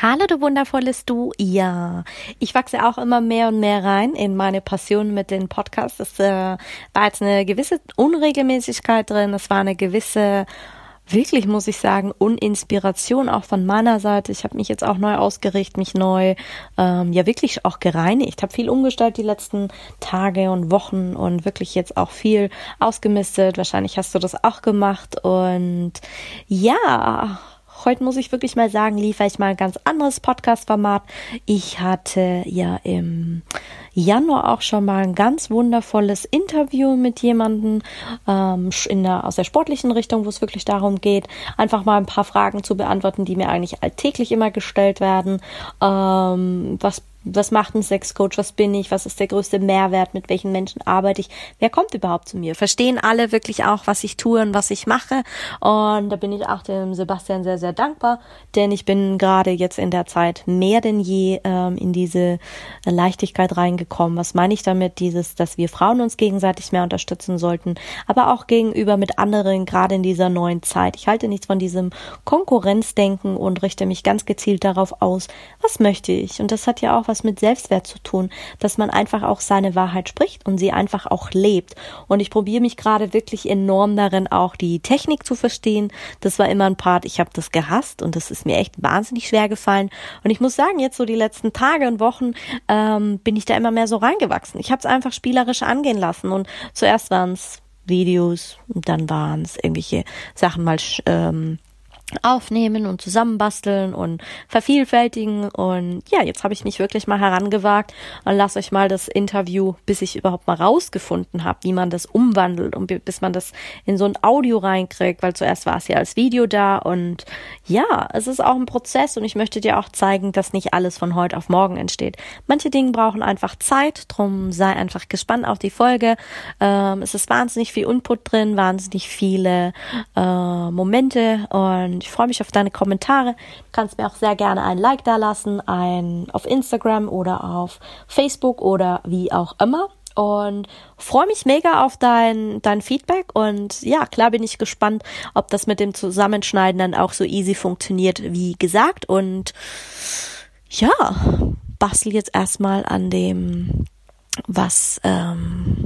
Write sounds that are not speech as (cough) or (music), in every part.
Hallo, du wundervolles Du. Ja, ich wachse auch immer mehr und mehr rein in meine Passion mit den Podcasts. Es äh, war jetzt eine gewisse Unregelmäßigkeit drin. Es war eine gewisse wirklich, muss ich sagen, Uninspiration auch von meiner Seite. Ich habe mich jetzt auch neu ausgerichtet, mich neu, ähm, ja wirklich auch gereinigt. Habe viel umgestellt die letzten Tage und Wochen und wirklich jetzt auch viel ausgemistet. Wahrscheinlich hast du das auch gemacht und ja, Heute muss ich wirklich mal sagen, liefere ich mal ein ganz anderes Podcast-Format. Ich hatte ja im Januar auch schon mal ein ganz wundervolles Interview mit jemandem ähm, der, aus der sportlichen Richtung, wo es wirklich darum geht, einfach mal ein paar Fragen zu beantworten, die mir eigentlich alltäglich immer gestellt werden. Ähm, was was macht ein Sexcoach, was bin ich, was ist der größte Mehrwert, mit welchen Menschen arbeite ich, wer kommt überhaupt zu mir? Verstehen alle wirklich auch, was ich tue und was ich mache? Und da bin ich auch dem Sebastian sehr, sehr dankbar, denn ich bin gerade jetzt in der Zeit mehr denn je ähm, in diese Leichtigkeit reingekommen. Was meine ich damit? Dieses, dass wir Frauen uns gegenseitig mehr unterstützen sollten, aber auch gegenüber mit anderen, gerade in dieser neuen Zeit. Ich halte nichts von diesem Konkurrenzdenken und richte mich ganz gezielt darauf aus, was möchte ich? Und das hat ja auch was was mit Selbstwert zu tun, dass man einfach auch seine Wahrheit spricht und sie einfach auch lebt. Und ich probiere mich gerade wirklich enorm darin, auch die Technik zu verstehen. Das war immer ein Part, ich habe das gehasst und das ist mir echt wahnsinnig schwer gefallen. Und ich muss sagen, jetzt so die letzten Tage und Wochen ähm, bin ich da immer mehr so reingewachsen. Ich habe es einfach spielerisch angehen lassen und zuerst waren es Videos und dann waren es irgendwelche Sachen mal ähm, aufnehmen und zusammenbasteln und vervielfältigen und ja, jetzt habe ich mich wirklich mal herangewagt und lasse euch mal das Interview, bis ich überhaupt mal rausgefunden habe, wie man das umwandelt und bis man das in so ein Audio reinkriegt, weil zuerst war es ja als Video da und ja, es ist auch ein Prozess und ich möchte dir auch zeigen, dass nicht alles von heute auf morgen entsteht. Manche Dinge brauchen einfach Zeit, drum sei einfach gespannt auf die Folge. Ähm, es ist wahnsinnig viel Input drin, wahnsinnig viele äh, Momente und ich freue mich auf deine Kommentare. Du kannst mir auch sehr gerne ein Like da lassen, ein auf Instagram oder auf Facebook oder wie auch immer. Und freue mich mega auf dein, dein Feedback. Und ja, klar bin ich gespannt, ob das mit dem Zusammenschneiden dann auch so easy funktioniert, wie gesagt. Und ja, bastel jetzt erstmal an dem, was, ähm,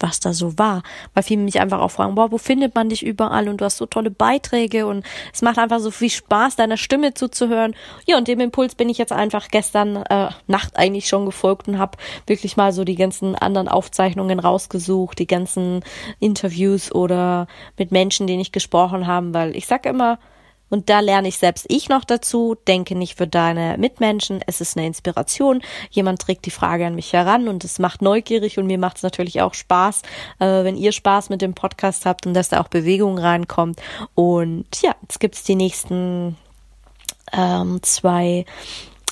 was da so war. Weil viele mich einfach auch fragen, boah, wo findet man dich überall und du hast so tolle Beiträge und es macht einfach so viel Spaß, deiner Stimme zuzuhören. Ja, und dem Impuls bin ich jetzt einfach gestern äh, Nacht eigentlich schon gefolgt und habe wirklich mal so die ganzen anderen Aufzeichnungen rausgesucht, die ganzen Interviews oder mit Menschen, denen ich gesprochen habe, weil ich sag immer, und da lerne ich selbst ich noch dazu. Denke nicht für deine Mitmenschen. Es ist eine Inspiration. Jemand trägt die Frage an mich heran und es macht neugierig und mir macht es natürlich auch Spaß, äh, wenn ihr Spaß mit dem Podcast habt und dass da auch Bewegung reinkommt. Und ja, jetzt gibt's die nächsten ähm, zwei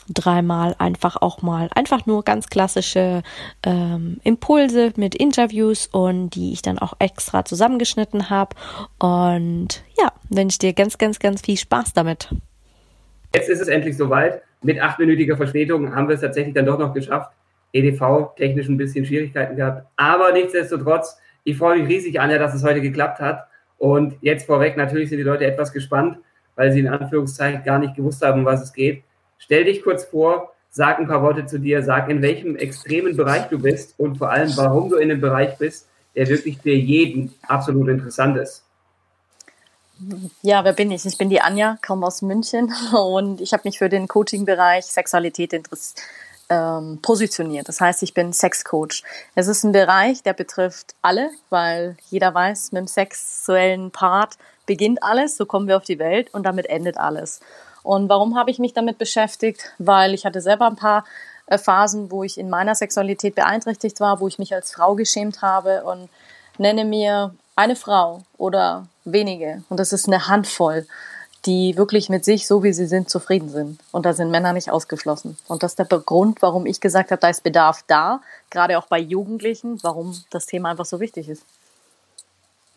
dreimal einfach auch mal einfach nur ganz klassische ähm, Impulse mit Interviews und die ich dann auch extra zusammengeschnitten habe. Und ja, wünsche dir ganz, ganz, ganz viel Spaß damit. Jetzt ist es endlich soweit. Mit achtminütiger Verspätung haben wir es tatsächlich dann doch noch geschafft. EDV technisch ein bisschen Schwierigkeiten gehabt. Aber nichtsdestotrotz, ich freue mich riesig, Anja, dass es heute geklappt hat. Und jetzt vorweg, natürlich sind die Leute etwas gespannt, weil sie in Anführungszeichen gar nicht gewusst haben, um was es geht. Stell dich kurz vor, sag ein paar Worte zu dir, sag, in welchem extremen Bereich du bist und vor allem, warum du in einem Bereich bist, der wirklich für jeden absolut interessant ist. Ja, wer bin ich? Ich bin die Anja, komme aus München (laughs) und ich habe mich für den Coaching-Bereich Sexualität interessiert. Ähm, positioniert. Das heißt, ich bin Sexcoach. Es ist ein Bereich, der betrifft alle, weil jeder weiß, mit dem sexuellen Part beginnt alles, so kommen wir auf die Welt und damit endet alles. Und warum habe ich mich damit beschäftigt? Weil ich hatte selber ein paar äh, Phasen, wo ich in meiner Sexualität beeinträchtigt war, wo ich mich als Frau geschämt habe und nenne mir eine Frau oder wenige, und das ist eine Handvoll, die wirklich mit sich, so wie sie sind, zufrieden sind. Und da sind Männer nicht ausgeschlossen. Und das ist der Grund, warum ich gesagt habe, da ist Bedarf da, gerade auch bei Jugendlichen, warum das Thema einfach so wichtig ist.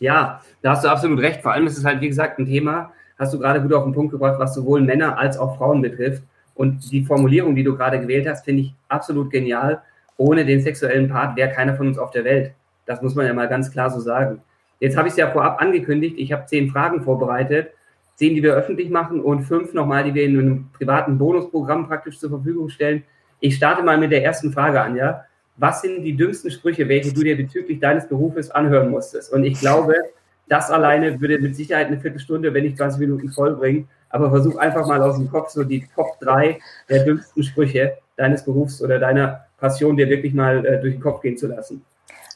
Ja, da hast du absolut recht. Vor allem ist es halt, wie gesagt, ein Thema, hast du gerade gut auf den Punkt gebracht, was sowohl Männer als auch Frauen betrifft. Und die Formulierung, die du gerade gewählt hast, finde ich absolut genial. Ohne den sexuellen Part wäre keiner von uns auf der Welt. Das muss man ja mal ganz klar so sagen. Jetzt habe ich es ja vorab angekündigt. Ich habe zehn Fragen vorbereitet. Zehn, die wir öffentlich machen und fünf nochmal, die wir in einem privaten Bonusprogramm praktisch zur Verfügung stellen. Ich starte mal mit der ersten Frage, Anja. Was sind die dümmsten Sprüche, welche du dir bezüglich deines Berufes anhören musstest? Und ich glaube, das alleine würde mit Sicherheit eine Viertelstunde, wenn nicht 20 Minuten vollbringen. Aber versuch einfach mal aus dem Kopf so die Top 3 der dümmsten Sprüche deines Berufs oder deiner Passion dir wirklich mal äh, durch den Kopf gehen zu lassen.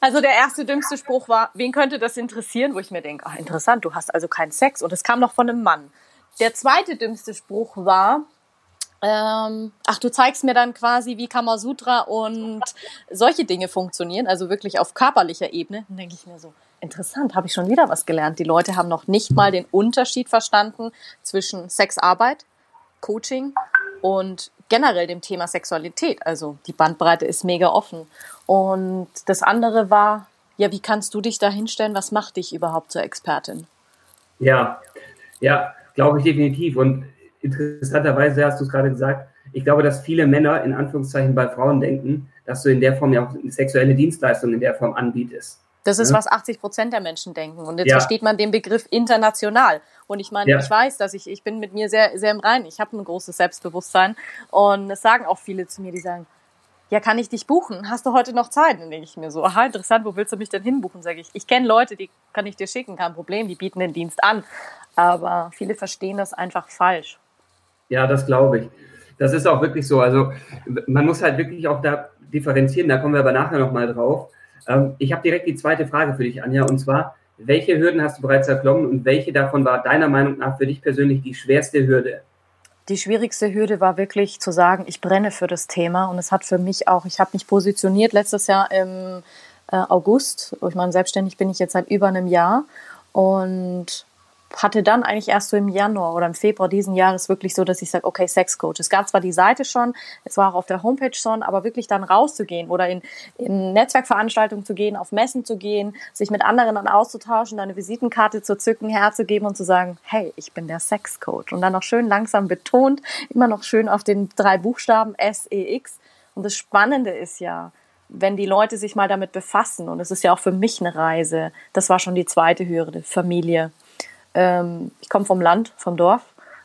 Also der erste dümmste Spruch war, wen könnte das interessieren? Wo ich mir denke, ach interessant, du hast also keinen Sex. Und es kam noch von einem Mann. Der zweite dümmste Spruch war, ähm, ach, du zeigst mir dann quasi, wie Kamasutra und solche Dinge funktionieren, also wirklich auf körperlicher Ebene. Dann denke ich mir so, interessant, habe ich schon wieder was gelernt. Die Leute haben noch nicht mal den Unterschied verstanden zwischen Sexarbeit, Coaching und generell dem Thema Sexualität. Also die Bandbreite ist mega offen. Und das andere war, ja, wie kannst du dich da hinstellen? Was macht dich überhaupt zur Expertin? Ja, ja, glaube ich definitiv. Und interessanterweise hast du es gerade gesagt, ich glaube, dass viele Männer in Anführungszeichen bei Frauen denken, dass du in der Form ja auch sexuelle Dienstleistungen in der Form anbietest. Das ist, ja. was 80 Prozent der Menschen denken. Und jetzt ja. versteht man den Begriff international. Und ich meine, ja. ich weiß, dass ich, ich bin mit mir sehr, sehr im Reinen. Ich habe ein großes Selbstbewusstsein. Und es sagen auch viele zu mir, die sagen, ja, kann ich dich buchen? Hast du heute noch Zeit? Dann denke ich mir so, aha, interessant, wo willst du mich denn hinbuchen? Sage ich, ich kenne Leute, die kann ich dir schicken, kein Problem, die bieten den Dienst an. Aber viele verstehen das einfach falsch. Ja, das glaube ich. Das ist auch wirklich so. Also man muss halt wirklich auch da differenzieren, da kommen wir aber nachher nochmal drauf. Ähm, ich habe direkt die zweite Frage für dich, Anja, und zwar, welche Hürden hast du bereits erklommen und welche davon war deiner Meinung nach für dich persönlich die schwerste Hürde? Die schwierigste Hürde war wirklich zu sagen, ich brenne für das Thema und es hat für mich auch, ich habe mich positioniert letztes Jahr im äh, August. Ich meine, selbstständig bin ich jetzt seit über einem Jahr und hatte dann eigentlich erst so im Januar oder im Februar diesen Jahres wirklich so, dass ich sage, okay, Sexcoach. Es gab zwar die Seite schon, es war auch auf der Homepage schon, aber wirklich dann rauszugehen oder in, in Netzwerkveranstaltungen zu gehen, auf Messen zu gehen, sich mit anderen dann auszutauschen, eine Visitenkarte zu zücken, herzugeben und zu sagen, hey, ich bin der Sexcoach. Und dann noch schön langsam betont, immer noch schön auf den drei Buchstaben S, E, X. Und das Spannende ist ja, wenn die Leute sich mal damit befassen, und es ist ja auch für mich eine Reise, das war schon die zweite Hürde, Familie ähm, ich komme vom Land, vom Dorf,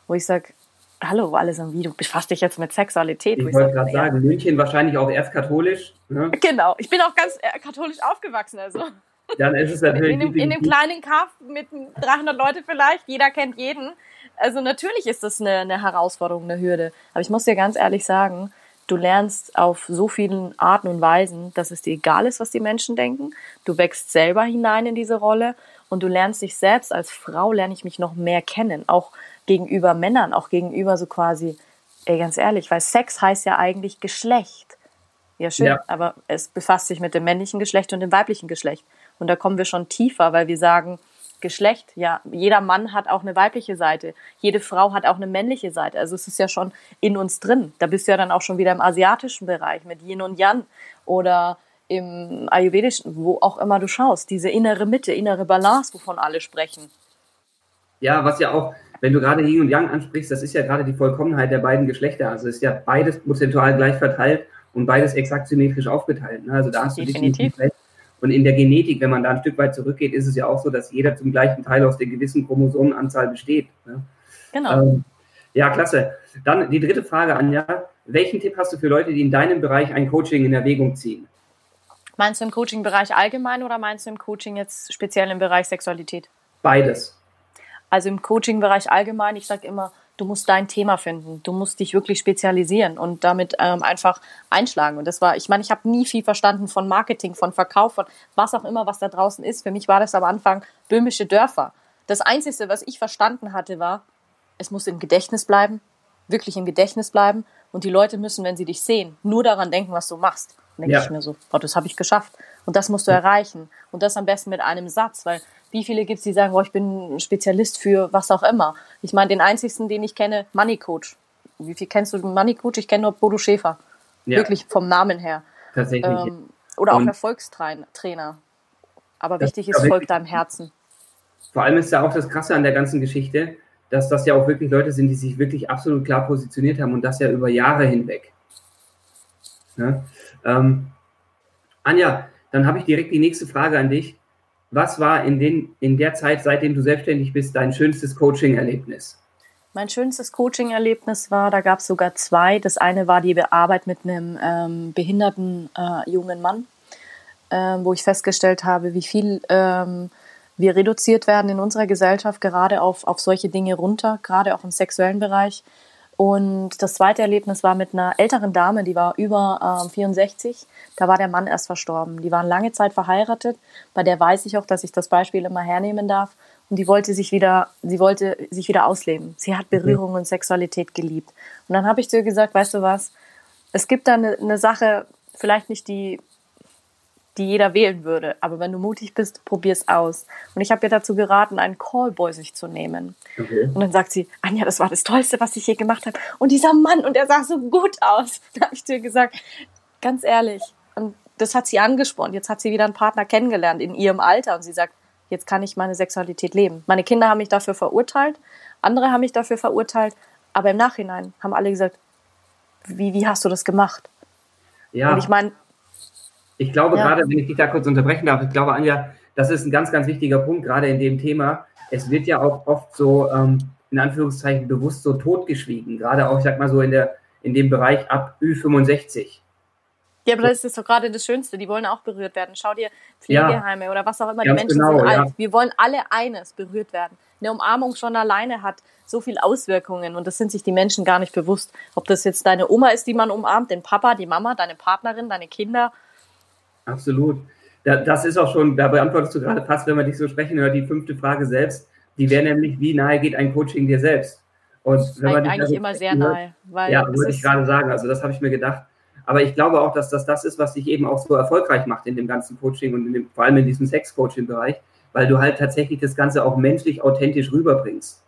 wo ich sage, hallo, alle sagen, wie, du befasst dich jetzt mit Sexualität. Ich, ich wollte gerade sagen, ja. München wahrscheinlich auch erst katholisch. Ne? (laughs) Genau, ich bin auch ganz äh, katholisch aufgewachsen, also. Dann ist es natürlich. In dem, in dem kleinen Kaff mit 300 Leute vielleicht, jeder kennt jeden. Also natürlich ist das eine, eine Herausforderung, eine Hürde. Aber ich muss dir ganz ehrlich sagen, du lernst auf so vielen Arten und Weisen, dass es dir egal ist, was die Menschen denken. Du wächst selber hinein in diese Rolle und du lernst dich selbst als Frau, lerne ich mich noch mehr kennen, auch gegenüber Männern, auch gegenüber so quasi, ey, ganz ehrlich, weil Sex heißt ja eigentlich Geschlecht. Ja, schön, ja. aber es befasst sich mit dem männlichen Geschlecht und dem weiblichen Geschlecht. Und da kommen wir schon tiefer, weil wir sagen, Geschlecht, ja, jeder Mann hat auch eine weibliche Seite, jede Frau hat auch eine männliche Seite. Also es ist ja schon in uns drin. Da bist du ja dann auch schon wieder im asiatischen Bereich mit Yin und Yang oder im Ayurvedischen, wo auch immer du schaust, diese innere Mitte, innere Balance, wovon alle sprechen. Ja, was ja auch, wenn du gerade Yin und Yang ansprichst, das ist ja gerade die Vollkommenheit der beiden Geschlechter. Also ist ja beides prozentual gleich verteilt und beides exakt symmetrisch aufgeteilt. Ne? Also da hast du definitiv recht. Und in der Genetik, wenn man da ein Stück weit zurückgeht, ist es ja auch so, dass jeder zum gleichen Teil aus der gewissen Chromosomenanzahl besteht. Ne? Genau. Ähm, ja, klasse. Dann die dritte Frage, Anja. Welchen Tipp hast du für Leute, die in deinem Bereich ein Coaching in Erwägung ziehen? Meinst du im Coaching-Bereich allgemein oder meinst du im Coaching jetzt speziell im Bereich Sexualität? Beides. Also im Coaching-Bereich allgemein, ich sage immer, du musst dein Thema finden. Du musst dich wirklich spezialisieren und damit ähm, einfach einschlagen. Und das war, ich meine, ich habe nie viel verstanden von Marketing, von Verkauf, von was auch immer, was da draußen ist. Für mich war das am Anfang böhmische Dörfer. Das Einzige, was ich verstanden hatte, war, es muss im Gedächtnis bleiben, wirklich im Gedächtnis bleiben. Und die Leute müssen, wenn sie dich sehen, nur daran denken, was du machst denke ja. ich mir so, oh, das habe ich geschafft. Und das musst du erreichen. Und das am besten mit einem Satz, weil wie viele gibt es, die sagen, oh, ich bin Spezialist für was auch immer. Ich meine, den einzigsten, den ich kenne, Money Coach. Wie viel kennst du Money Coach? Ich kenne nur Bodo Schäfer. Ja. Wirklich vom Namen her. Tatsächlich. Ähm, oder auch Erfolgstrainer. Aber wichtig ist, folgt deinem Herzen. Vor allem ist ja auch das Krasse an der ganzen Geschichte, dass das ja auch wirklich Leute sind, die sich wirklich absolut klar positioniert haben und das ja über Jahre hinweg. Ja? Ähm, Anja, dann habe ich direkt die nächste Frage an dich. Was war in, den, in der Zeit, seitdem du selbstständig bist, dein schönstes Coaching-Erlebnis? Mein schönstes Coaching-Erlebnis war, da gab es sogar zwei. Das eine war die Arbeit mit einem ähm, behinderten äh, jungen Mann, äh, wo ich festgestellt habe, wie viel ähm, wir reduziert werden in unserer Gesellschaft, gerade auf, auf solche Dinge runter, gerade auch im sexuellen Bereich. Und das zweite Erlebnis war mit einer älteren Dame, die war über ähm, 64. Da war der Mann erst verstorben. Die waren lange Zeit verheiratet. Bei der weiß ich auch, dass ich das Beispiel immer hernehmen darf. Und die wollte sich wieder, sie wollte sich wieder ausleben. Sie hat Berührung und Sexualität geliebt. Und dann habe ich zu ihr gesagt, weißt du was? Es gibt da eine, eine Sache, vielleicht nicht die, die jeder wählen würde, aber wenn du mutig bist, probier es aus. Und ich habe ihr dazu geraten, einen Callboy sich zu nehmen. Okay. Und dann sagt sie, Anja, das war das Tollste, was ich je gemacht habe. Und dieser Mann, und er sah so gut aus. (laughs) Dann habe ich ihr gesagt, ganz ehrlich, und das hat sie angespornt. Jetzt hat sie wieder einen Partner kennengelernt in ihrem Alter und sie sagt, jetzt kann ich meine Sexualität leben. Meine Kinder haben mich dafür verurteilt, andere haben mich dafür verurteilt, aber im Nachhinein haben alle gesagt, wie, wie hast du das gemacht? Ja. Und ich meine. Ich glaube ja. gerade, wenn ich dich da kurz unterbrechen darf, ich glaube, Anja, das ist ein ganz, ganz wichtiger Punkt, gerade in dem Thema. Es wird ja auch oft so, ähm, in Anführungszeichen, bewusst so totgeschwiegen. Gerade auch, ich sag mal so, in, der, in dem Bereich ab Ü65. Ja, aber das ist doch gerade das Schönste. Die wollen auch berührt werden. Schau dir Pflegeheime ja. oder was auch immer. Die Menschen genau, sind alt. Ja. Wir wollen alle eines, berührt werden. Eine Umarmung schon alleine hat so viele Auswirkungen und das sind sich die Menschen gar nicht bewusst. Ob das jetzt deine Oma ist, die man umarmt, den Papa, die Mama, deine Partnerin, deine Kinder. Absolut. Das ist auch schon, da beantwortest du gerade fast, wenn man dich so sprechen hört, die fünfte Frage selbst. Die wäre nämlich, wie nahe geht ein Coaching dir selbst? Und wenn man eigentlich immer sehr nahe. Weil ja, würde ich gerade sagen. Also das habe ich mir gedacht aber ich glaube auch, dass das das ist, was dich eben auch so erfolgreich macht in dem ganzen Coaching und dem, vor allem in diesem Sex-Coaching-Bereich, weil du halt tatsächlich das Ganze auch menschlich authentisch rüberbringst.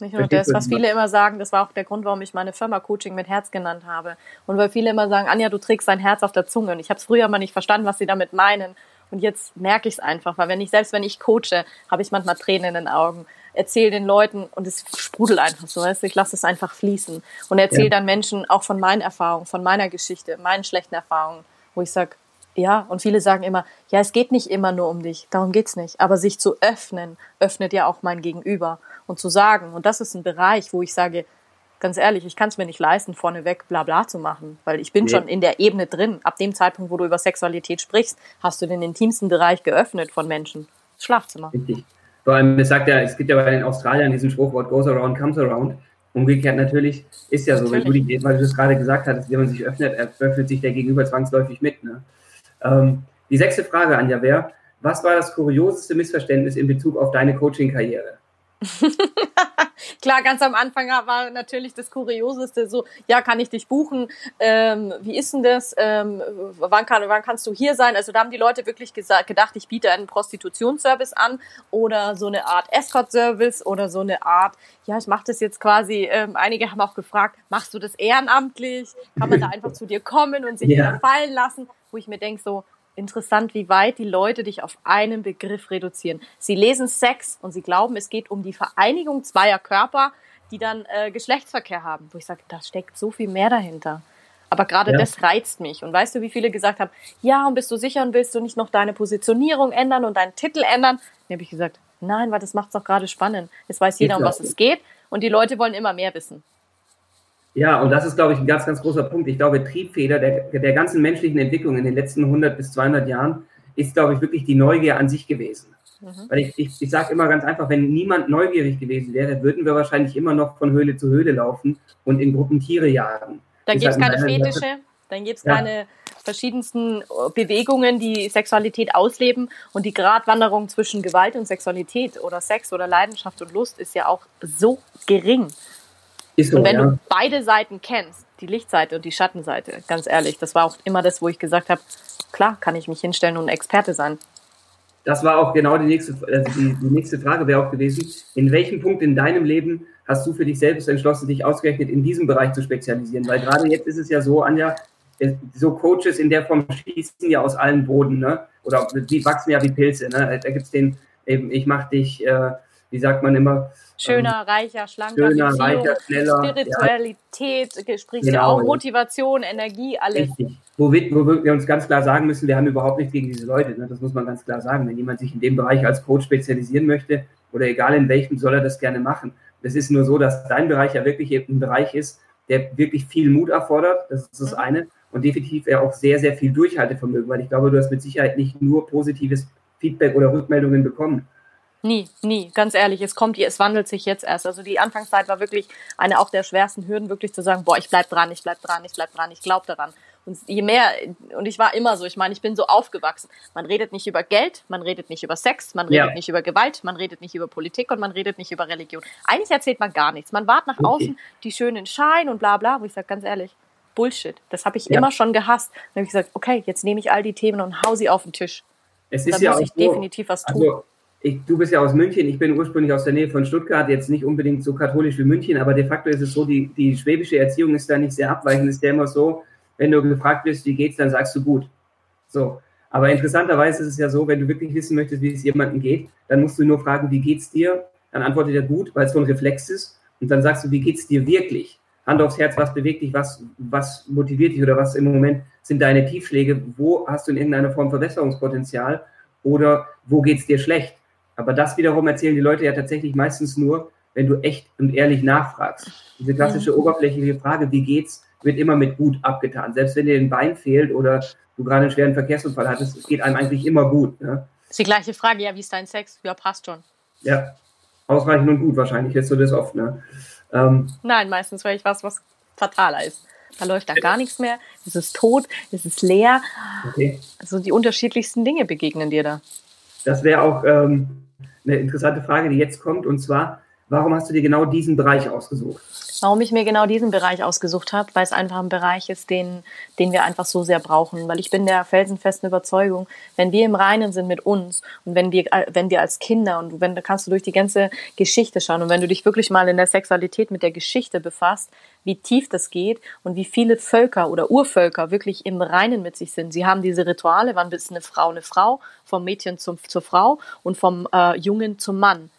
Nicht nur das, was viele immer sagen, das war auch der Grund, warum ich meine Firma Coaching mit Herz genannt habe. Und weil viele immer sagen, Anja, du trägst dein Herz auf der Zunge. Und ich habe es früher mal nicht verstanden, was sie damit meinen. Und jetzt merke ich es einfach, weil wenn ich, selbst wenn ich coache, habe ich manchmal Tränen in den Augen erzähle den Leuten und es sprudelt einfach so, weißt du, ich lasse es einfach fließen und erzähle ja. dann Menschen auch von meinen Erfahrungen, von meiner Geschichte, meinen schlechten Erfahrungen, wo ich sage, ja, und viele sagen immer, ja, es geht nicht immer nur um dich, darum geht's nicht, aber sich zu öffnen, öffnet ja auch mein Gegenüber und zu sagen, und das ist ein Bereich, wo ich sage, ganz ehrlich, ich kann es mir nicht leisten, vorneweg bla bla zu machen, weil ich bin nee. schon in der Ebene drin. Ab dem Zeitpunkt, wo du über Sexualität sprichst, hast du den intimsten Bereich geöffnet von Menschen. Das Schlafzimmer. Richtig. Vor allem, es sagt ja, es gibt ja bei den Australiern diesen Spruch, what goes around comes around. Umgekehrt natürlich ist ja so, wenn du, die, weil du das gerade gesagt hast, wenn man sich öffnet, öffnet sich der Gegenüber zwangsläufig mit. Ne? Ähm, die sechste Frage, Anja, wäre, was war das kurioseste Missverständnis in Bezug auf deine Coaching-Karriere? (laughs) Klar, ganz am Anfang war natürlich das Kurioseste so, ja, kann ich dich buchen? Ähm, wie ist denn das? Ähm, wann, kann, wann kannst du hier sein? Also da haben die Leute wirklich gesagt, gedacht, ich biete einen Prostitutionsservice an oder so eine Art Escort-Service oder so eine Art, ja, ich mache das jetzt quasi, ähm, einige haben auch gefragt, machst du das ehrenamtlich? Kann man da (laughs) einfach zu dir kommen und sich ja. fallen lassen? Wo ich mir denke so, interessant, wie weit die Leute dich auf einen Begriff reduzieren. Sie lesen Sex und sie glauben, es geht um die Vereinigung zweier Körper, die dann äh, Geschlechtsverkehr haben. Wo ich sage, da steckt so viel mehr dahinter. Aber gerade ja. das reizt mich. Und weißt du, wie viele gesagt haben, ja, und bist du sicher und willst du nicht noch deine Positionierung ändern und deinen Titel ändern? Dann habe ich gesagt, nein, weil das macht es auch gerade spannend. Es weiß jeder, um was es geht und die Leute wollen immer mehr wissen. Ja, und das ist, glaube ich, ein ganz, ganz großer Punkt. Ich glaube, Triebfeder der, der ganzen menschlichen Entwicklung in den letzten 100 bis 200 Jahren ist, glaube ich, wirklich die Neugier an sich gewesen. Mhm. Weil ich, ich, ich sage immer ganz einfach, wenn niemand neugierig gewesen wäre, würden wir wahrscheinlich immer noch von Höhle zu Höhle laufen und in Gruppen Tiere jagen. Dann gibt es keine Fetische, dann gibt es ja. keine verschiedensten Bewegungen, die Sexualität ausleben und die Gratwanderung zwischen Gewalt und Sexualität oder Sex oder Leidenschaft und Lust ist ja auch so gering. So, und wenn ja. du beide Seiten kennst, die Lichtseite und die Schattenseite, ganz ehrlich. Das war auch immer das, wo ich gesagt habe, klar kann ich mich hinstellen und Experte sein. Das war auch genau die nächste, also die, die nächste Frage wäre auch gewesen. In welchem Punkt in deinem Leben hast du für dich selbst entschlossen, dich ausgerechnet in diesem Bereich zu spezialisieren? Weil gerade jetzt ist es ja so, Anja, so Coaches in der Form schießen ja aus allen Boden, ne? Oder die wachsen ja wie Pilze, ne? Da gibt es den, eben, ich mach dich, äh, wie sagt man immer, Schöner, ähm, reicher, schlanker, schöner, Beziehung, reicher, schneller, Spiritualität, ja. sprichst genau, auch, Motivation, Energie, alles. Richtig. Wo wir, wo wir uns ganz klar sagen müssen, wir haben überhaupt nichts gegen diese Leute. Ne? Das muss man ganz klar sagen. Wenn jemand sich in dem Bereich als Coach spezialisieren möchte oder egal in welchem, soll er das gerne machen. Es ist nur so, dass dein Bereich ja wirklich ein Bereich ist, der wirklich viel Mut erfordert. Das ist das mhm. eine. Und definitiv ja auch sehr, sehr viel Durchhaltevermögen, weil ich glaube, du hast mit Sicherheit nicht nur positives Feedback oder Rückmeldungen bekommen. Nie, nie, ganz ehrlich, es kommt, es wandelt sich jetzt erst. Also die Anfangszeit war wirklich eine auch der schwersten Hürden, wirklich zu sagen, boah, ich bleib dran, ich bleib dran, ich bleib dran, ich glaube daran. Und je mehr, und ich war immer so, ich meine, ich bin so aufgewachsen. Man redet nicht über Geld, man redet nicht über Sex, man redet ja. nicht über Gewalt, man redet nicht über Politik und man redet nicht über Religion. Eigentlich erzählt man gar nichts. Man wahrt nach okay. außen die schönen Schein und bla bla, wo ich sage, ganz ehrlich, Bullshit. Das habe ich ja. immer schon gehasst. Dann habe ich gesagt, okay, jetzt nehme ich all die Themen und hau sie auf den Tisch. Es ist Dann ja muss ich so, definitiv was tun. Also ich, du bist ja aus München, ich bin ursprünglich aus der Nähe von Stuttgart, jetzt nicht unbedingt so katholisch wie München, aber de facto ist es so, die, die schwäbische Erziehung ist da nicht sehr abweichend, ist ja immer so, wenn du gefragt wirst, wie geht's, dann sagst du gut. So. Aber interessanterweise ist es ja so, wenn du wirklich wissen möchtest, wie es jemandem geht, dann musst du nur fragen, wie geht's dir? Dann antwortet er gut, weil es so ein Reflex ist. Und dann sagst du, wie geht's dir wirklich? Hand aufs Herz, was bewegt dich, was, was motiviert dich oder was im Moment sind deine Tiefschläge? Wo hast du in irgendeiner Form Verbesserungspotenzial? Oder wo geht's dir schlecht? Aber das wiederum erzählen die Leute ja tatsächlich meistens nur, wenn du echt und ehrlich nachfragst. Diese klassische oberflächliche Frage, wie geht's, wird immer mit gut abgetan. Selbst wenn dir ein Bein fehlt oder du gerade einen schweren Verkehrsunfall hattest, es geht einem eigentlich immer gut. Ne? Das ist die gleiche Frage, ja, wie ist dein Sex? Ja, passt schon. Ja, ausreichend und gut wahrscheinlich, jetzt du das oft. Ne? Ähm, Nein, meistens weil ich was, was fataler ist. Da läuft da gar nichts mehr, es ist tot, es ist leer. Okay. Also die unterschiedlichsten Dinge begegnen dir da. Das wäre auch ähm, eine interessante Frage, die jetzt kommt, und zwar, warum hast du dir genau diesen Bereich ausgesucht? Warum ich mir genau diesen Bereich ausgesucht habe, weil es einfach ein Bereich ist, den, den wir einfach so sehr brauchen. Weil ich bin der felsenfesten Überzeugung, wenn wir im Reinen sind mit uns und wenn wir, wenn wir als Kinder und wenn da kannst du durch die ganze Geschichte schauen und wenn du dich wirklich mal in der Sexualität mit der Geschichte befasst, wie tief das geht und wie viele Völker oder Urvölker wirklich im Reinen mit sich sind. Sie haben diese Rituale, wann bist eine Frau eine Frau, vom Mädchen zum, zur Frau und vom äh, Jungen zum Mann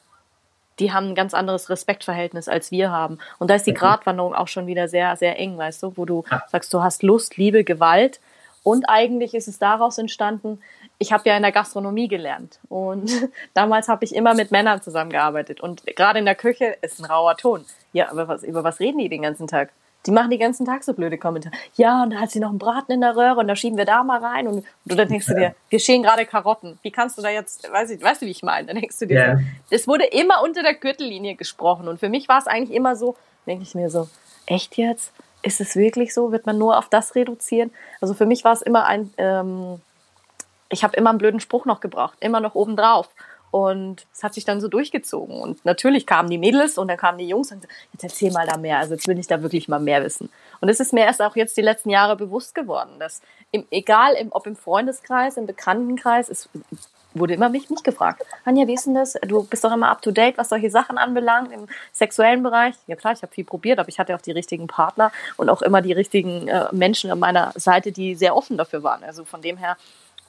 die haben ein ganz anderes Respektverhältnis, als wir haben. Und da ist die Gratwanderung auch schon wieder sehr, sehr eng, weißt du, wo du sagst, du hast Lust, Liebe, Gewalt. Und eigentlich ist es daraus entstanden, ich habe ja in der Gastronomie gelernt und (laughs) damals habe ich immer mit Männern zusammengearbeitet und gerade in der Küche ist ein rauer Ton. Ja, aber was, über was reden die den ganzen Tag? Die machen den ganzen Tag so blöde Kommentare. Ja, und da hat sie noch einen Braten in der Röhre und da schieben wir da mal rein. Und, und dann denkst du dir, (laughs) wir schälen gerade Karotten. Wie kannst du da jetzt, weißt du, weißt du wie ich meine? Dann denkst du dir, yeah. es wurde immer unter der Gürtellinie gesprochen. Und für mich war es eigentlich immer so, denke ich mir so, echt jetzt? Ist es wirklich so? Wird man nur auf das reduzieren? Also für mich war es immer ein, ähm, ich habe immer einen blöden Spruch noch gebraucht, immer noch obendrauf. Und es hat sich dann so durchgezogen. Und natürlich kamen die Mädels und dann kamen die Jungs und jetzt erzähl mal da mehr. Also jetzt will ich da wirklich mal mehr wissen. Und es ist mir erst auch jetzt die letzten Jahre bewusst geworden, dass im, egal im, ob im Freundeskreis, im Bekanntenkreis, es wurde immer mich, mich gefragt. Anja, wie ist denn das? Du bist doch immer up to date, was solche Sachen anbelangt im sexuellen Bereich. Ja klar, ich habe viel probiert, aber ich hatte auch die richtigen Partner und auch immer die richtigen äh, Menschen an meiner Seite, die sehr offen dafür waren. Also von dem her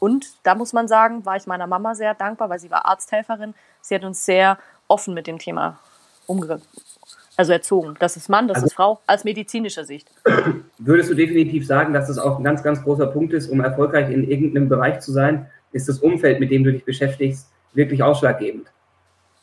und da muss man sagen, war ich meiner Mama sehr dankbar, weil sie war Arzthelferin. Sie hat uns sehr offen mit dem Thema umgegangen. Also erzogen. Das ist Mann, das also, ist Frau, als medizinischer Sicht. Würdest du definitiv sagen, dass das auch ein ganz, ganz großer Punkt ist, um erfolgreich in irgendeinem Bereich zu sein? Ist das Umfeld, mit dem du dich beschäftigst, wirklich ausschlaggebend?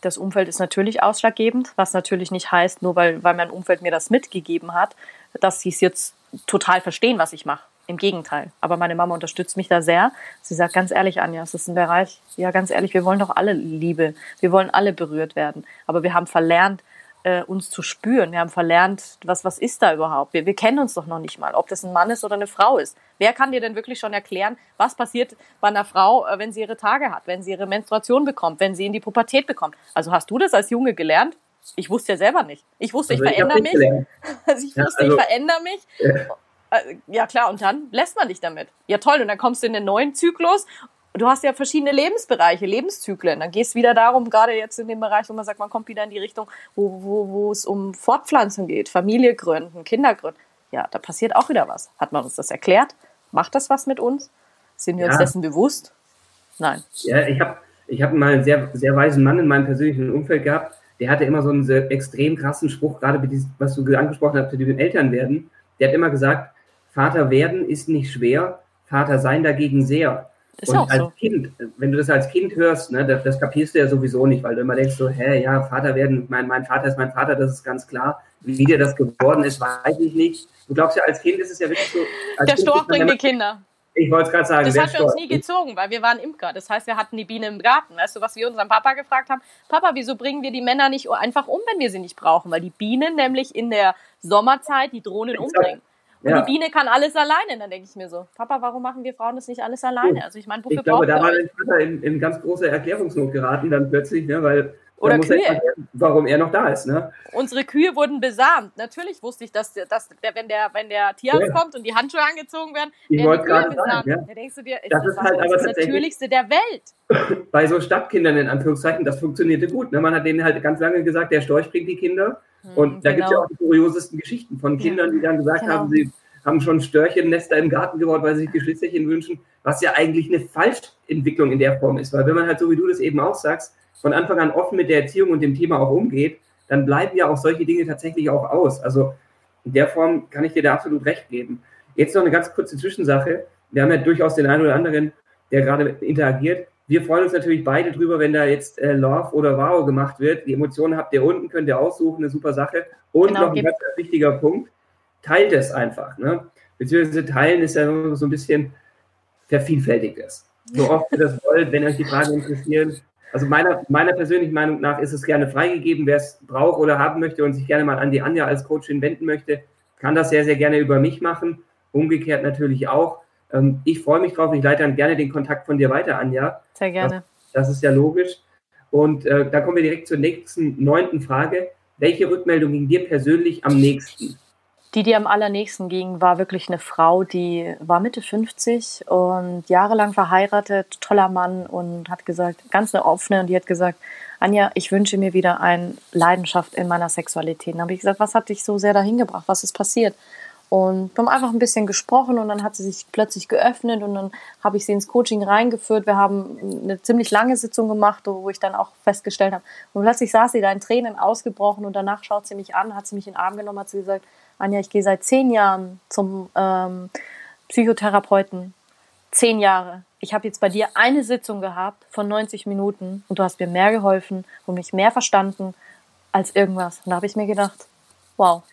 Das Umfeld ist natürlich ausschlaggebend, was natürlich nicht heißt, nur weil, weil mein Umfeld mir das mitgegeben hat, dass sie es jetzt total verstehen, was ich mache. Im Gegenteil. Aber meine Mama unterstützt mich da sehr. Sie sagt ganz ehrlich, Anja, es ist ein Bereich, ja ganz ehrlich, wir wollen doch alle Liebe. Wir wollen alle berührt werden. Aber wir haben verlernt, äh, uns zu spüren. Wir haben verlernt, was, was ist da überhaupt? Wir, wir kennen uns doch noch nicht mal, ob das ein Mann ist oder eine Frau ist. Wer kann dir denn wirklich schon erklären, was passiert bei einer Frau, äh, wenn sie ihre Tage hat, wenn sie ihre Menstruation bekommt, wenn sie in die Pubertät bekommt? Also hast du das als Junge gelernt? Ich wusste ja selber nicht. Ich wusste, also ich, ich verändere mich. (laughs) Also ich wusste, also, ich verändere mich. Ja. Äh, ja klar, und dann lässt man dich damit. Ja toll, und dann kommst du in den neuen Zyklus du hast ja verschiedene Lebensbereiche, Lebenszyklen. Dann geht es wieder darum, gerade jetzt in dem Bereich, wo man sagt, man kommt wieder in die Richtung, wo, wo, wo es um Fortpflanzung geht, Familie gründen, Kinder gründen. Ja, da passiert auch wieder was. Hat man uns das erklärt? Macht das was mit uns? Sind wir ja. uns dessen bewusst? Nein. Ja, ich habe ich hab mal einen sehr, sehr weisen Mann in meinem persönlichen Umfeld gehabt, der hatte immer so einen sehr extrem krassen Spruch, gerade was du angesprochen hast, mit dem Eltern werden. Der hat immer gesagt, Vater werden ist nicht schwer, Vater sein dagegen sehr. Ist und als so. Kind, wenn du das als Kind hörst, ne, das, das, kapierst du ja sowieso nicht, weil du immer denkst so, hä, ja, Vater werden, mein, mein Vater ist mein Vater, das ist ganz klar. Wie dir das geworden ist, weiß ich nicht. Du glaubst ja, als Kind ist es ja wirklich so. Der kind Storch bringt die Kinder. Ich wollte es gerade sagen. Das hat für uns nie gezogen, weil wir waren Imker. Das heißt, wir hatten die Biene im Garten. Weißt du, was wir unseren Papa gefragt haben? Papa, wieso bringen wir die Männer nicht einfach um, wenn wir sie nicht brauchen? Weil die Bienen nämlich in der Sommerzeit die Drohnen umbringen. Und ja. die Biene kann alles alleine. Dann denke ich mir so, Papa, warum machen wir Frauen das nicht alles alleine? Also ich meine, wofür Ich glaube, da war dein Vater in, in, ganz große Erklärungsnot geraten dann plötzlich, ne, weil oder Kühe. Erklären, warum er noch da ist. Ne? Unsere Kühe wurden besamt. Natürlich wusste ich, dass, dass der, wenn, der, wenn der Tierarzt ja. kommt und die Handschuhe angezogen werden, ich werden die Kühe besamt. Sagen, ja. Da denkst du dir, das, ist, halt aber das Natürlichste der Welt. (laughs) Bei so Stadtkindern in Anführungszeichen, das funktionierte gut. Ne? Man hat denen halt ganz lange gesagt, der Storch bringt die Kinder. Hm, und da genau. gibt es ja auch die kuriosesten Geschichten von Kindern, die dann gesagt genau. haben, sie haben schon Störchennester im Garten gebaut, weil sie sich Geschwisterchen wünschen, was ja eigentlich eine Falschentwicklung in der Form ist. Weil wenn man halt so wie du das eben auch sagst, von Anfang an offen mit der Erziehung und dem Thema auch umgeht, dann bleiben ja auch solche Dinge tatsächlich auch aus. Also in der Form kann ich dir da absolut recht geben. Jetzt noch eine ganz kurze Zwischensache. Wir haben ja durchaus den einen oder anderen, der gerade interagiert. Wir freuen uns natürlich beide drüber, wenn da jetzt äh, Love oder Wow gemacht wird. Die Emotionen habt ihr unten, könnt ihr aussuchen, eine super Sache. Und genau, noch ein ganz wichtiger Punkt teilt es einfach. Ne? Beziehungsweise teilen ist ja so ein bisschen vervielfältigtes. So oft ihr das wollt, wenn euch die Fragen interessieren. Also meiner, meiner persönlichen Meinung nach ist es gerne freigegeben, wer es braucht oder haben möchte und sich gerne mal an die Anja als Coachin wenden möchte, kann das sehr, sehr gerne über mich machen. Umgekehrt natürlich auch. Ähm, ich freue mich drauf. Ich leite dann gerne den Kontakt von dir weiter, Anja. Sehr gerne. Das, das ist ja logisch. Und äh, da kommen wir direkt zur nächsten neunten Frage. Welche Rückmeldung ging dir persönlich am nächsten? Die, die am allernächsten ging, war wirklich eine Frau, die war Mitte 50 und jahrelang verheiratet, toller Mann und hat gesagt, ganz eine offene, und die hat gesagt, Anja, ich wünsche mir wieder eine Leidenschaft in meiner Sexualität. Dann habe ich gesagt, was hat dich so sehr dahin gebracht? Was ist passiert? Und wir haben einfach ein bisschen gesprochen und dann hat sie sich plötzlich geöffnet und dann habe ich sie ins Coaching reingeführt. Wir haben eine ziemlich lange Sitzung gemacht, wo ich dann auch festgestellt habe. Und plötzlich saß sie da in Tränen ausgebrochen und danach schaut sie mich an, hat sie mich in den Arm genommen, hat sie gesagt, Anja, ich gehe seit zehn Jahren zum ähm, Psychotherapeuten. Zehn Jahre. Ich habe jetzt bei dir eine Sitzung gehabt von 90 Minuten und du hast mir mehr geholfen und mich mehr verstanden als irgendwas. Und da habe ich mir gedacht, wow.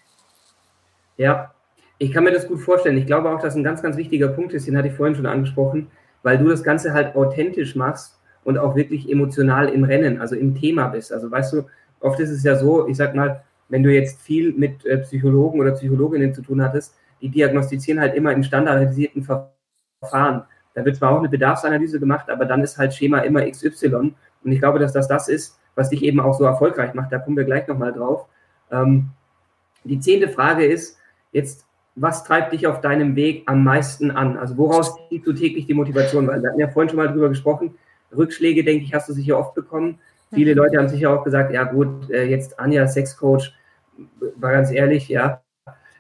Ja, ich kann mir das gut vorstellen. Ich glaube auch, dass ein ganz, ganz wichtiger Punkt ist, den hatte ich vorhin schon angesprochen, weil du das Ganze halt authentisch machst und auch wirklich emotional im Rennen, also im Thema bist. Also weißt du, oft ist es ja so, ich sag mal, wenn du jetzt viel mit äh, Psychologen oder Psychologinnen zu tun hattest, die diagnostizieren halt immer im standardisierten Verfahren. Da wird zwar auch eine Bedarfsanalyse gemacht, aber dann ist halt Schema immer XY. Und ich glaube, dass das das ist, was dich eben auch so erfolgreich macht. Da kommen wir gleich nochmal drauf. Ähm, die zehnte Frage ist jetzt, was treibt dich auf deinem Weg am meisten an? Also woraus ziehst du täglich die Motivation? Weil wir hatten ja vorhin schon mal drüber gesprochen. Rückschläge, denke ich, hast du sicher oft bekommen. Viele. Leute haben sicher auch gesagt, ja gut, äh, jetzt Anja, Sexcoach, war ganz ehrlich, ja.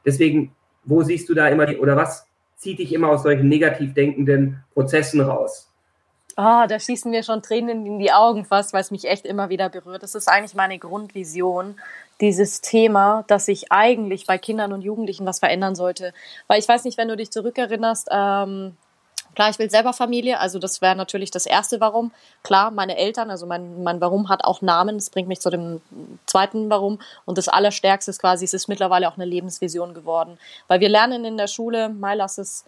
Deswegen, wo siehst du da immer die, oder was zieht dich immer aus solchen negativ denkenden Prozessen raus? Oh, da schießen mir schon Tränen in die Augen fast, weil es mich echt immer wieder berührt. Das ist eigentlich meine Grundvision, dieses Thema, dass sich eigentlich bei Kindern und Jugendlichen was verändern sollte. Weil ich weiß nicht, wenn du dich zurückerinnerst, ähm, Klar, ich will selber Familie, also das wäre natürlich das erste Warum. Klar, meine Eltern, also mein, mein Warum hat auch Namen, das bringt mich zu dem zweiten Warum. Und das Allerstärkste ist quasi, es ist mittlerweile auch eine Lebensvision geworden. Weil wir lernen in der Schule, mal lass es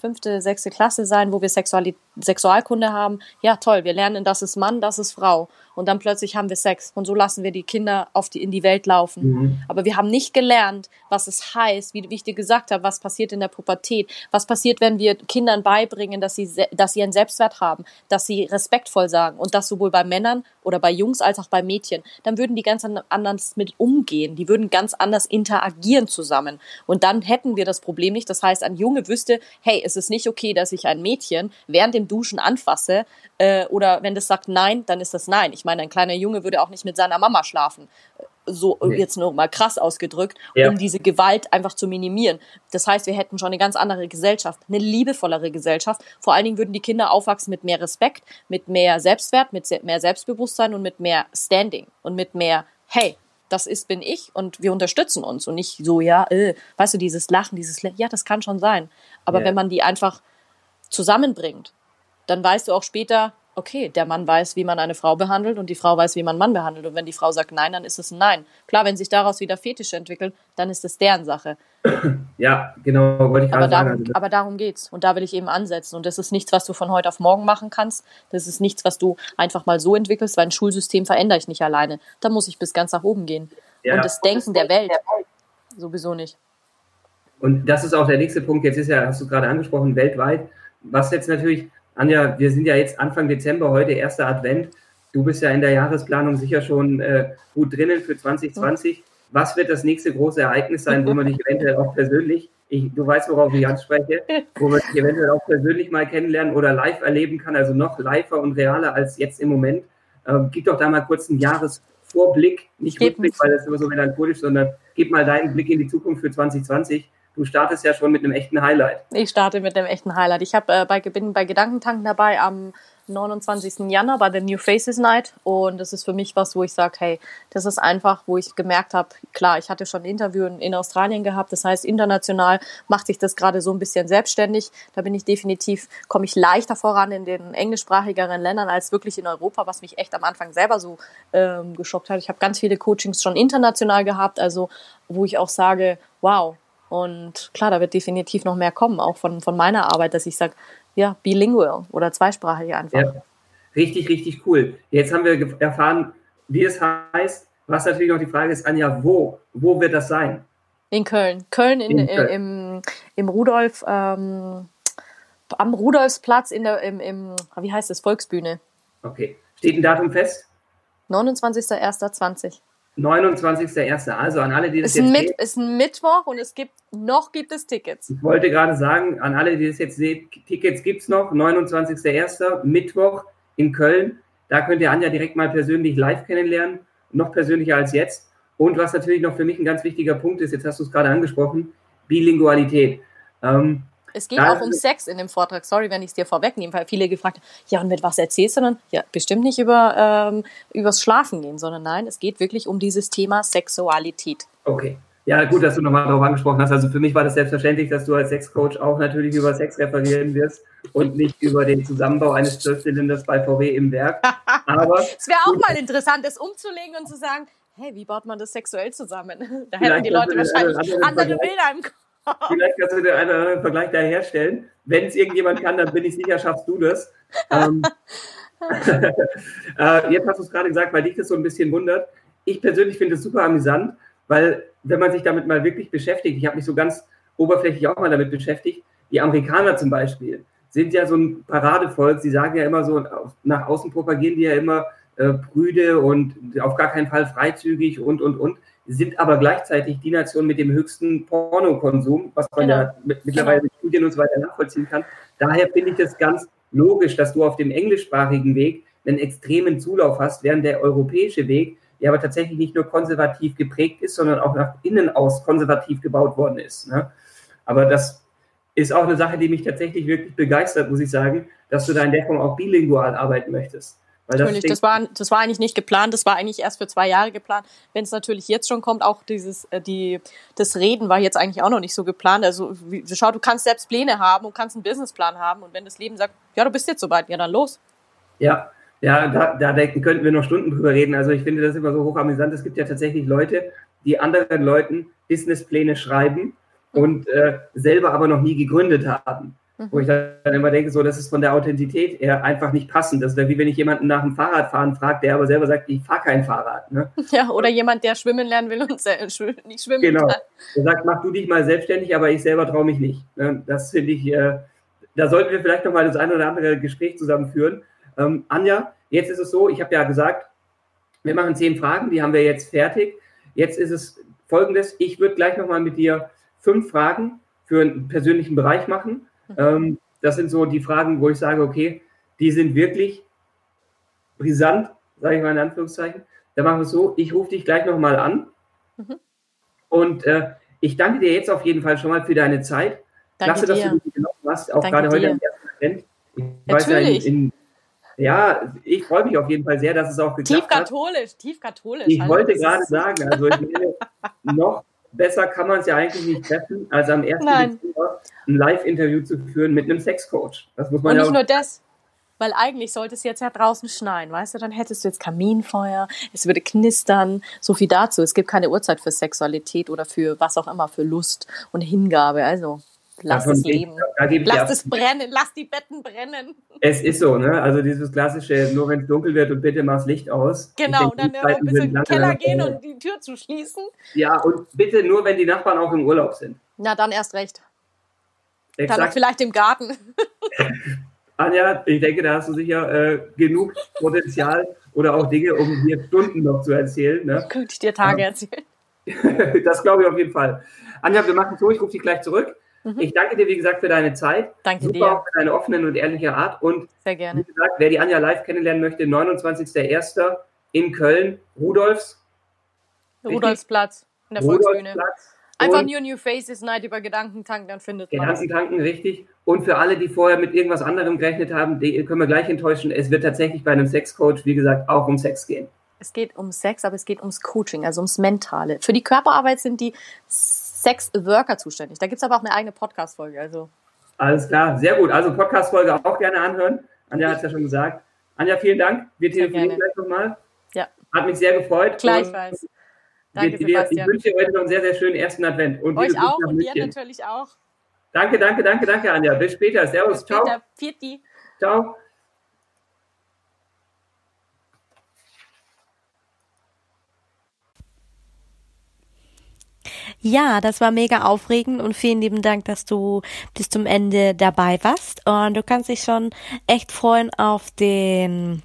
fünfte, sechste Klasse sein, wo wir Sexuali Sexualkunde haben. Ja, toll, wir lernen, das ist Mann, das ist Frau. Und dann plötzlich haben wir Sex und so lassen wir die Kinder auf die, in die Welt laufen. Mhm. Aber wir haben nicht gelernt, was es heißt, wie, wie ich dir gesagt habe, was passiert in der Pubertät, was passiert, wenn wir Kindern beibringen, dass sie, dass sie einen Selbstwert haben, dass sie respektvoll sagen und das sowohl bei Männern oder bei Jungs als auch bei Mädchen. Dann würden die ganz anders mit umgehen, die würden ganz anders interagieren zusammen und dann hätten wir das Problem nicht. Das heißt, ein Junge wüsste, hey, es ist nicht okay, dass ich ein Mädchen während dem Duschen anfasse äh, oder wenn das sagt nein, dann ist das nein. Ich meine, ein kleiner Junge würde auch nicht mit seiner Mama schlafen. So nee. jetzt nur mal krass ausgedrückt, ja. um diese Gewalt einfach zu minimieren. Das heißt, wir hätten schon eine ganz andere Gesellschaft, eine liebevollere Gesellschaft. Vor allen Dingen würden die Kinder aufwachsen mit mehr Respekt, mit mehr Selbstwert, mit mehr Selbstbewusstsein und mit mehr Standing und mit mehr, hey, das ist, bin ich und wir unterstützen uns und nicht so, ja, äh, weißt du, dieses Lachen, dieses, ja, das kann schon sein. Aber ja. wenn man die einfach zusammenbringt, dann weißt du auch später, okay, der Mann weiß, wie man eine Frau behandelt und die Frau weiß, wie man einen Mann behandelt. Und wenn die Frau sagt Nein, dann ist es ein Nein. Klar, wenn sich daraus wieder Fetische entwickeln, dann ist es deren Sache. (clears throat) Ja, genau, wollte ich aber darum, sagen. Aber darum geht's. Und da will ich eben ansetzen. Und das ist nichts, was du von heute auf morgen machen kannst. Das ist nichts, was du einfach mal so entwickelst, weil ein Schulsystem verändere ich nicht alleine. Da muss ich bis ganz nach oben gehen. Ja. Und das Denken der Welt sowieso nicht. Und das ist auch der nächste Punkt. Jetzt ist ja, hast du gerade angesprochen, weltweit. Was jetzt natürlich Anja, wir sind ja jetzt Anfang Dezember, heute erster Advent. Du bist ja in der Jahresplanung sicher schon äh, gut drinnen für 2020. Was wird das nächste große Ereignis sein, wo man dich eventuell auch persönlich, ich, du weißt, worauf ich anspreche, wo man dich eventuell auch persönlich mal kennenlernen oder live erleben kann, also noch liver und realer als jetzt im Moment. Ähm, gib doch da mal kurz einen Jahresvorblick, nicht Rückblick, weil das immer so melancholisch, sondern gib mal deinen Blick in die Zukunft für 2020 du startest ja schon mit einem echten Highlight. Ich starte mit einem echten Highlight. Ich hab, äh, bei, bin bei Gedankentanken dabei am 29. Januar bei der New Faces Night und das ist für mich was, wo ich sage, hey, das ist einfach, wo ich gemerkt habe, klar, ich hatte schon ein in Australien gehabt, das heißt international macht sich das gerade so ein bisschen selbstständig. Da bin ich definitiv, komme ich leichter voran in den englischsprachigeren Ländern als wirklich in Europa, was mich echt am Anfang selber so ähm, geschockt hat. Ich habe ganz viele Coachings schon international gehabt, also wo ich auch sage, wow, und klar, da wird definitiv noch mehr kommen, auch von, von meiner Arbeit, dass ich sage, ja, bilingual oder zweisprachig einfach. Ja, richtig, richtig cool. Jetzt haben wir erfahren, wie es heißt. Was natürlich noch die Frage ist, Anja, wo? Wo wird das sein? In Köln. Köln, in, in Köln. Im, im Rudolf, ähm, am Rudolfsplatz in der, im, im, wie heißt das, Volksbühne. Okay. Steht ein Datum fest? 29.01.20. 29.01. Also an alle, die das ist jetzt sehen. ist ein Mittwoch und es gibt noch gibt es Tickets. Ich wollte gerade sagen, an alle, die das jetzt sehen, Tickets gibt es noch. 29.01. Mittwoch in Köln. Da könnt ihr Anja direkt mal persönlich live kennenlernen. Noch persönlicher als jetzt. Und was natürlich noch für mich ein ganz wichtiger Punkt ist, jetzt hast du es gerade angesprochen, Bilingualität. Ähm, es geht auch um Sex in dem Vortrag. Sorry, wenn ich es dir vorwegnehme, weil viele gefragt haben, ja, und mit was erzählst du dann? Ja, bestimmt nicht über ähm, übers Schlafen gehen, sondern nein, es geht wirklich um dieses Thema Sexualität. Okay. Ja, gut, dass du nochmal darauf angesprochen hast. Also für mich war das selbstverständlich, dass du als Sexcoach auch natürlich über Sex referieren wirst und nicht über den Zusammenbau eines Zwölfzylinders bei VW im Werk. (laughs) Aber es wäre auch mal interessant, das umzulegen und zu sagen, hey, wie baut man das sexuell zusammen? (laughs) Da hätten die Leute wahrscheinlich andere Bilder im Kopf. Vielleicht kannst du dir einen oder anderen Vergleich da herstellen. Wenn es irgendjemand kann, dann bin ich sicher, schaffst du das. Ähm, (laughs) äh, jetzt hast du es gerade gesagt, weil dich das so ein bisschen wundert. Ich persönlich finde es super amüsant, weil wenn man sich damit mal wirklich beschäftigt, ich habe mich so ganz oberflächlich auch mal damit beschäftigt, die Amerikaner zum Beispiel sind ja so ein Paradevolk. Sie sagen ja immer so, nach außen propagieren die ja immer äh, prüde und auf gar keinen Fall freizügig und, und, und sind aber gleichzeitig die Nation mit dem höchsten Pornokonsum, was man genau. ja mit, mittlerweile mit Studien und so weiter nachvollziehen kann. Daher finde ich das ganz logisch, dass du auf dem englischsprachigen Weg einen extremen Zulauf hast, während der europäische Weg ja aber tatsächlich nicht nur konservativ geprägt ist, sondern auch nach innen aus konservativ gebaut worden ist. Ne? Aber das ist auch eine Sache, die mich tatsächlich wirklich begeistert, muss ich sagen, dass du da in der Form auch bilingual arbeiten möchtest. Weil natürlich, das, das, war, das war eigentlich nicht geplant, das war eigentlich erst für zwei Jahre geplant. Wenn es natürlich jetzt schon kommt, auch dieses, äh, die, das Reden war jetzt eigentlich auch noch nicht so geplant. Also wie, schau, du kannst selbst Pläne haben und kannst einen Businessplan haben und wenn das Leben sagt, ja, du bist jetzt soweit, ja, dann los. Ja, ja, da, da könnten wir noch Stunden drüber reden. Also ich finde das immer so hochamüsant. Es gibt ja tatsächlich Leute, die anderen Leuten Businesspläne schreiben und äh, selber aber noch nie gegründet haben. Mhm. Wo ich dann immer denke, so, das ist von der Authentizität her einfach nicht passend. Das ist wie wenn ich jemanden nach dem Fahrradfahren frage, der aber selber sagt, ich fahre kein Fahrrad. Ne? (laughs) Ja, oder jemand, der schwimmen lernen will und nicht schwimmen genau. kann. Der sagt, mach du dich mal selbstständig, aber ich selber traue mich nicht. Ne? Das finde ich, äh, da sollten wir vielleicht nochmal das ein oder andere Gespräch zusammenführen. Ähm, Anja, jetzt ist es so, ich habe ja gesagt, wir machen zehn Fragen, die haben wir jetzt fertig. Jetzt ist es folgendes, ich würde gleich nochmal mit dir fünf Fragen für einen persönlichen Bereich machen. Mhm. Ähm, das sind so die Fragen, wo ich sage, okay, die sind wirklich brisant, sage ich mal in Anführungszeichen. Da machen wir es so, ich rufe dich gleich nochmal an. Mhm. Und äh, ich danke dir jetzt auf jeden Fall schon mal für deine Zeit. Danke Klasse, dir. dass du dich genommen hast, auch danke gerade dir. heute im ersten Event. Ich Natürlich. Weiß ja, in, in, ja, ich freue mich auf jeden Fall sehr, dass es auch geklappt tief katholisch, hat. Tief katholisch, Ich also, wollte gerade sagen, also ich meine, (laughs) noch besser kann man es ja eigentlich nicht treffen, als am 1. Dezember ein Live-Interview zu führen mit einem Sexcoach. Das muss man Und ja nicht nur das, weil eigentlich sollte es jetzt ja draußen schneien, weißt du, dann hättest du jetzt Kaminfeuer, es würde knistern, so viel dazu. Es gibt keine Uhrzeit für Sexualität oder für was auch immer, für Lust und Hingabe, also Lass es leben. Lass es brennen. Lass die Betten brennen. Es ist so, ne? Also dieses klassische, nur wenn es dunkel wird und bitte mach's Licht aus. Genau, denke, dann ein bisschen in den Keller gehen und die Tür zu schließen. Ja, und bitte nur, wenn die Nachbarn auch im Urlaub sind. Na, dann erst recht. Exakt. Dann vielleicht im Garten. (laughs) Anja, ich denke, da hast du sicher äh, genug Potenzial oder auch Dinge, um dir Stunden noch zu erzählen. Ne? Könnte ich dir Tage erzählen. (laughs) das glaube ich auf jeden Fall. Anja, wir machen so, ich rufe dich gleich zurück. Mhm. Ich danke dir, wie gesagt, für deine Zeit. Danke Super dir. auch für deine offene und ehrliche Art. Und Sehr gerne. wie gesagt, wer die Anja live kennenlernen möchte, 29.01. in Köln, Rudolfs. Rudolfsplatz, in der Volksbühne. Einfach New New Faces Night über Gedankentanken, dann findet man Gedankentanken, richtig. Und für alle, die vorher mit irgendwas anderem gerechnet haben, die können wir gleich enttäuschen. Es wird tatsächlich bei einem Sexcoach, wie gesagt, auch um Sex gehen. Es geht um Sex, aber es geht ums Coaching, also ums Mentale. Für die Körperarbeit sind die Sex-Worker zuständig. Da gibt es aber auch eine eigene Podcast-Folge. Also. Alles klar, sehr gut. Also Podcast-Folge auch gerne anhören. Anja hat es ja schon gesagt. Anja, vielen Dank. Wir telefonieren gleich nochmal. Ja. Hat mich sehr gefreut. Gleichfalls. Danke, wir, Sebastian. Ich wünsche dir heute noch einen sehr, sehr schönen ersten Advent. Und Euch auch und dir natürlich auch. Danke, danke, danke, danke, Anja. Bis später. Servus. Bis später. Ciao. Ciao. Ja, das war mega aufregend und vielen lieben Dank, dass du bis zum Ende dabei warst. Und du kannst dich schon echt freuen auf den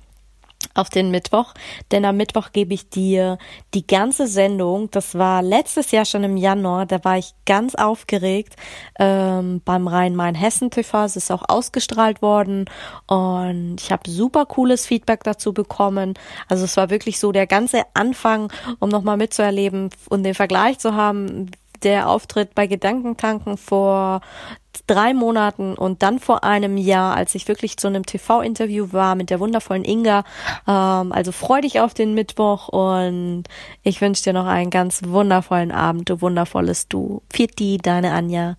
auf den Mittwoch, denn am Mittwoch gebe ich dir die ganze Sendung. Das war letztes Jahr schon im Januar, da war ich ganz aufgeregt ähm, beim Rhein-Main-Hessen-TV. Es ist auch ausgestrahlt worden und ich habe super cooles Feedback dazu bekommen. Also es war wirklich so der ganze Anfang, um nochmal mitzuerleben und den Vergleich zu haben, der Auftritt bei Gedankentanken vor drei Monaten und dann vor einem Jahr, als ich wirklich zu einem TV-Interview war mit der wundervollen Inga. Ähm, also freu dich auf den Mittwoch und ich wünsche dir noch einen ganz wundervollen Abend, du wundervolles Du. Pfiat deine Anja.